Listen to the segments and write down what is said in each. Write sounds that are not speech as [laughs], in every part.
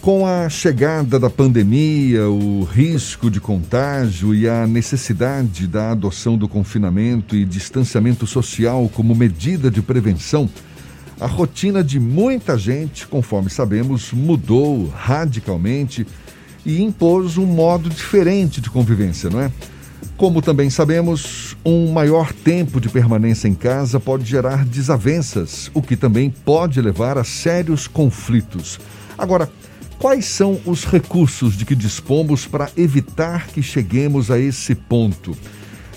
Com a chegada da pandemia, o risco de contágio e a necessidade da adoção do confinamento e distanciamento social como medida de prevenção, a rotina de muita gente, conforme sabemos, mudou radicalmente e impôs um modo diferente de convivência, não é? Como também sabemos, um maior tempo de permanência em casa pode gerar desavenças, o que também pode levar a sérios conflitos. Agora, Quais são os recursos de que dispomos para evitar que cheguemos a esse ponto?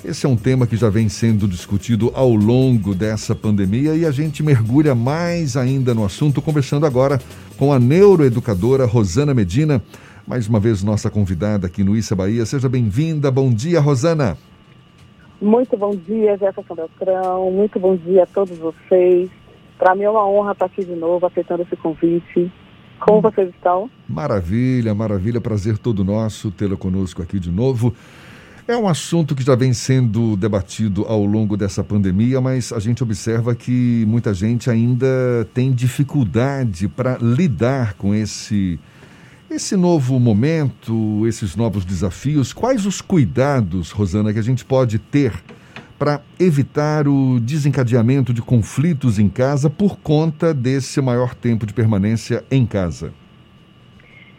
Esse é um tema que já vem sendo discutido ao longo dessa pandemia e a gente mergulha mais ainda no assunto, conversando agora com a neuroeducadora Rosana Medina, mais uma vez nossa convidada aqui no Issa Bahia. Seja bem-vinda. Bom dia, Rosana. Muito bom dia, Jefferson Beltrão. Muito bom dia a todos vocês. Para mim é uma honra estar aqui de novo, aceitando esse convite. Como vocês estão? Maravilha, maravilha. Prazer todo nosso tê-la conosco aqui de novo. É um assunto que já vem sendo debatido ao longo dessa pandemia, mas a gente observa que muita gente ainda tem dificuldade para lidar com esse esse novo momento, esses novos desafios. Quais os cuidados, Rosana, que a gente pode ter para evitar o desencadeamento de conflitos em casa por conta desse maior tempo de permanência em casa?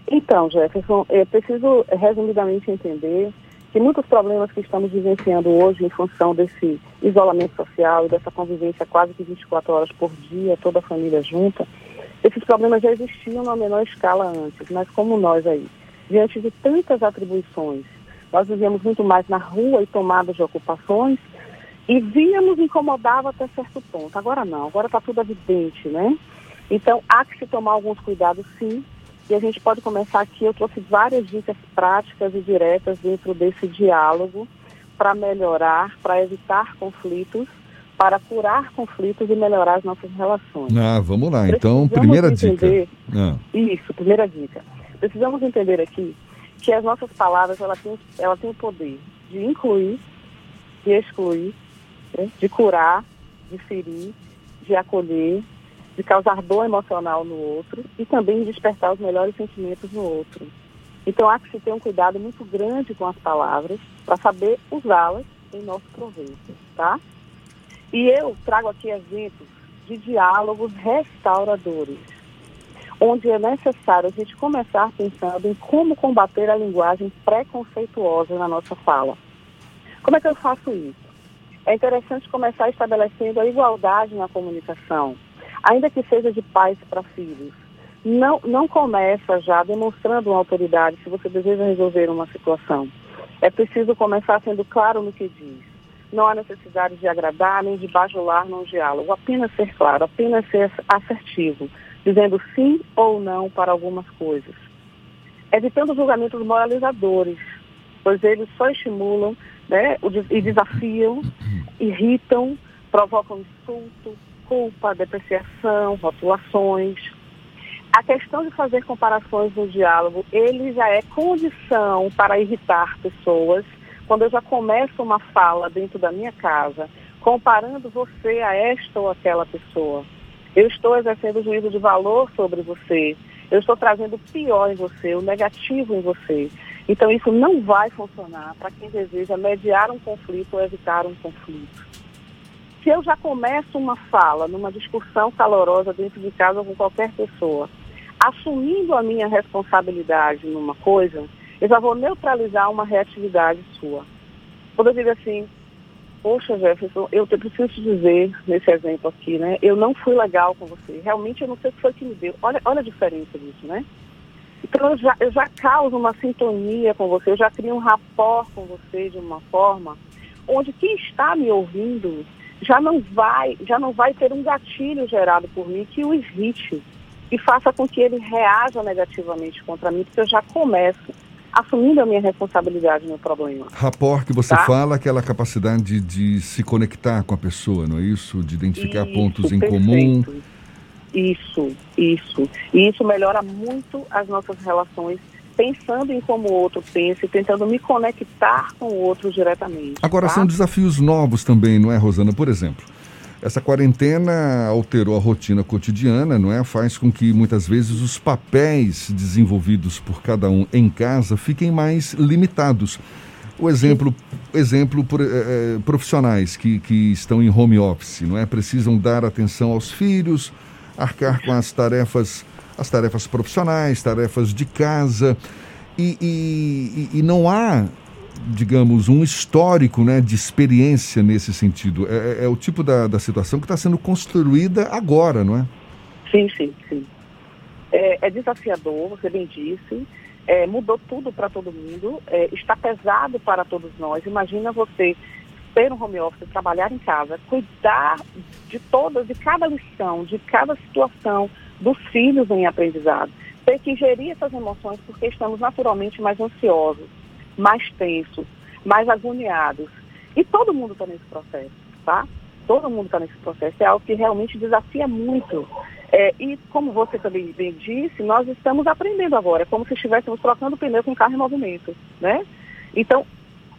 Então, Jefferson, é preciso resumidamente entender que muitos problemas que estamos vivenciando hoje em função desse isolamento social, dessa convivência quase que 24 horas por dia, toda a família junta, esses problemas já existiam na menor escala antes, mas como nós aí, diante de tantas atribuições, nós vivíamos muito mais na rua e tomadas de ocupações, e víamos incomodava até certo ponto. Agora não, agora está tudo evidente, né? Então há que se tomar alguns cuidados sim. E a gente pode começar aqui, eu trouxe várias dicas práticas e diretas dentro desse diálogo para melhorar, para evitar conflitos, para curar conflitos e melhorar as nossas relações. Ah, vamos lá. Então, primeira entender, dica. Ah. Isso, primeira dica. Precisamos entender aqui que as nossas palavras ela tem, ela tem o poder de incluir, de excluir de curar, de ferir, de acolher, de causar dor emocional no outro e também de despertar os melhores sentimentos no outro. Então há que se ter um cuidado muito grande com as palavras para saber usá-las em nosso proveito, tá? E eu trago aqui exemplos de diálogos restauradores, onde é necessário a gente começar pensando em como combater a linguagem preconceituosa na nossa fala. Como é que eu faço isso? É interessante começar estabelecendo a igualdade na comunicação, ainda que seja de pais para filhos. Não, não começa já demonstrando uma autoridade se você deseja resolver uma situação. É preciso começar sendo claro no que diz. Não há necessidade de agradar nem de bajular num diálogo, apenas ser claro, apenas ser assertivo, dizendo sim ou não para algumas coisas. Evitando julgamentos moralizadores, pois eles só estimulam né, e desafiam, irritam, provocam insulto, culpa, depreciação, rotulações. A questão de fazer comparações no diálogo, ele já é condição para irritar pessoas. Quando eu já começo uma fala dentro da minha casa, comparando você a esta ou aquela pessoa, eu estou exercendo juízo de valor sobre você, eu estou trazendo o pior em você, o negativo em você. Então, isso não vai funcionar para quem deseja mediar um conflito ou evitar um conflito. Se eu já começo uma fala, numa discussão calorosa dentro de casa com qualquer pessoa, assumindo a minha responsabilidade numa coisa, eu já vou neutralizar uma reatividade sua. Quando eu digo assim, poxa Jefferson, eu preciso te dizer, nesse exemplo aqui, né? Eu não fui legal com você. Realmente eu não sei o que foi que me deu. Olha, olha a diferença disso, né? Então eu já, eu já causo uma sintonia com você, eu já crio um rapport com você de uma forma onde quem está me ouvindo já não vai, já não vai ter um gatilho gerado por mim que o irrite e faça com que ele reaja negativamente contra mim, porque eu já começo assumindo a minha responsabilidade no problema. Rapport que você tá? fala, aquela capacidade de, de, se conectar com a pessoa, não é isso? De identificar isso, pontos em perfeito. comum isso, isso. E isso melhora muito as nossas relações, pensando em como o outro pensa e tentando me conectar com o outro diretamente. Agora, tá? são desafios novos também, não é, Rosana? Por exemplo, essa quarentena alterou a rotina cotidiana, não é? Faz com que muitas vezes os papéis desenvolvidos por cada um em casa fiquem mais limitados. O exemplo, exemplo por, é, profissionais que, que estão em home office, não é? Precisam dar atenção aos filhos, arcar com as tarefas, as tarefas profissionais, tarefas de casa. E, e, e não há digamos, um histórico né, de experiência nesse sentido. É, é, é o tipo da, da situação que está sendo construída agora, não é? Sim, sim, sim. É, é desafiador, você bem disse. É, mudou tudo para todo mundo. É, está pesado para todos nós. Imagina você ter um home office, trabalhar em casa, cuidar de todas, de cada lição, de cada situação dos filhos em aprendizado. Ter que gerir essas emoções porque estamos naturalmente mais ansiosos mais tensos, mais agoniados. E todo mundo está nesse processo, tá? Todo mundo está nesse processo. É algo que realmente desafia muito. É, e como você também bem disse, nós estamos aprendendo agora. É como se estivéssemos trocando pneu com carro em movimento, né? Então,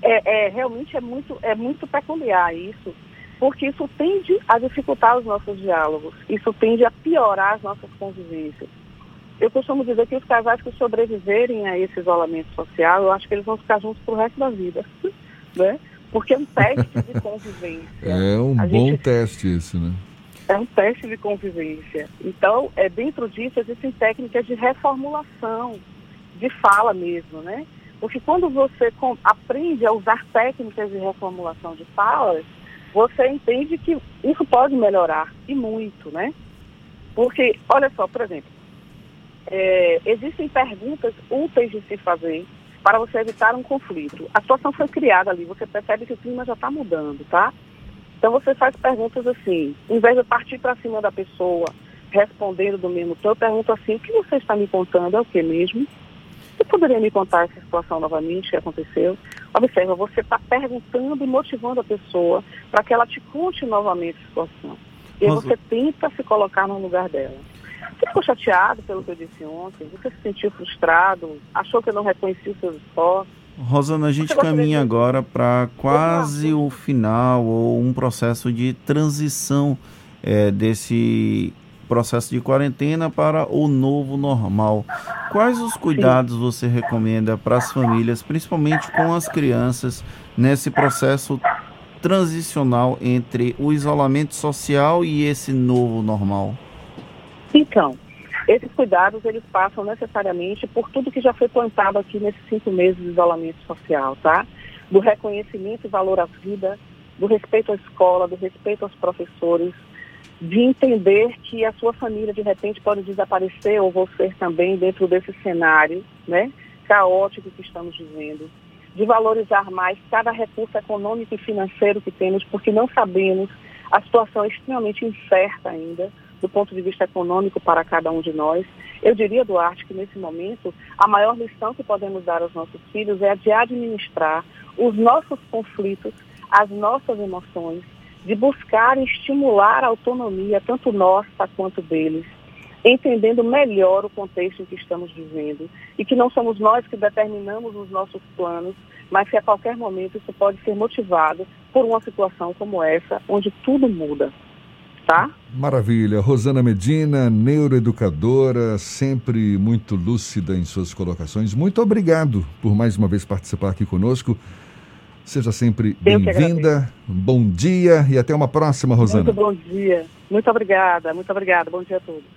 é, é, realmente é muito, é muito peculiar isso, porque isso tende a dificultar os nossos diálogos, isso tende a piorar as nossas convivências eu costumo dizer que os casais que sobreviverem a esse isolamento social, eu acho que eles vão ficar juntos pro resto da vida, [laughs] né? Porque é um teste de [laughs] convivência. É um a bom gente... teste esse, né? É um teste de convivência. Então, é, dentro disso existem técnicas de reformulação, de fala mesmo, né? Porque quando você aprende a usar técnicas de reformulação de falas, você entende que isso pode melhorar, e muito, né? Porque, olha só, por exemplo, é, existem perguntas úteis de se fazer para você evitar um conflito. A situação foi criada ali, você percebe que o clima já está mudando, tá? Então você faz perguntas assim, em vez de partir para cima da pessoa, respondendo do mesmo tom, eu pergunto assim, o que você está me contando? É o que mesmo? Você poderia me contar essa situação novamente que aconteceu? Observa, você está perguntando e motivando a pessoa para que ela te conte novamente a situação. E aí você tenta se colocar no lugar dela. Você ficou chateado pelo que eu disse ontem? Você se sentiu frustrado? Achou que eu não reconheci os seus esforços? Rosana, a gente caminha agora para quase o final ou um processo de transição é, desse processo de quarentena para o novo normal. Quais os cuidados Sim. você recomenda para as famílias, principalmente com as crianças, nesse processo transicional entre o isolamento social e esse novo normal? Então, esses cuidados eles passam necessariamente por tudo que já foi plantado aqui nesses cinco meses de isolamento social, tá? Do reconhecimento e valor à vida, do respeito à escola, do respeito aos professores, de entender que a sua família de repente pode desaparecer ou você também dentro desse cenário, né? Caótico que estamos vivendo, de valorizar mais cada recurso econômico e financeiro que temos, porque não sabemos, a situação é extremamente incerta ainda do ponto de vista econômico para cada um de nós. Eu diria, Duarte, que nesse momento a maior lição que podemos dar aos nossos filhos é a de administrar os nossos conflitos, as nossas emoções, de buscar estimular a autonomia, tanto nossa quanto deles, entendendo melhor o contexto em que estamos vivendo e que não somos nós que determinamos os nossos planos, mas que a qualquer momento isso pode ser motivado por uma situação como essa, onde tudo muda tá? Maravilha. Rosana Medina, neuroeducadora, sempre muito lúcida em suas colocações. Muito obrigado por mais uma vez participar aqui conosco. Seja sempre bem-vinda. Bom dia e até uma próxima, Rosana. Muito bom dia. Muito obrigada, muito obrigada. Bom dia a todos.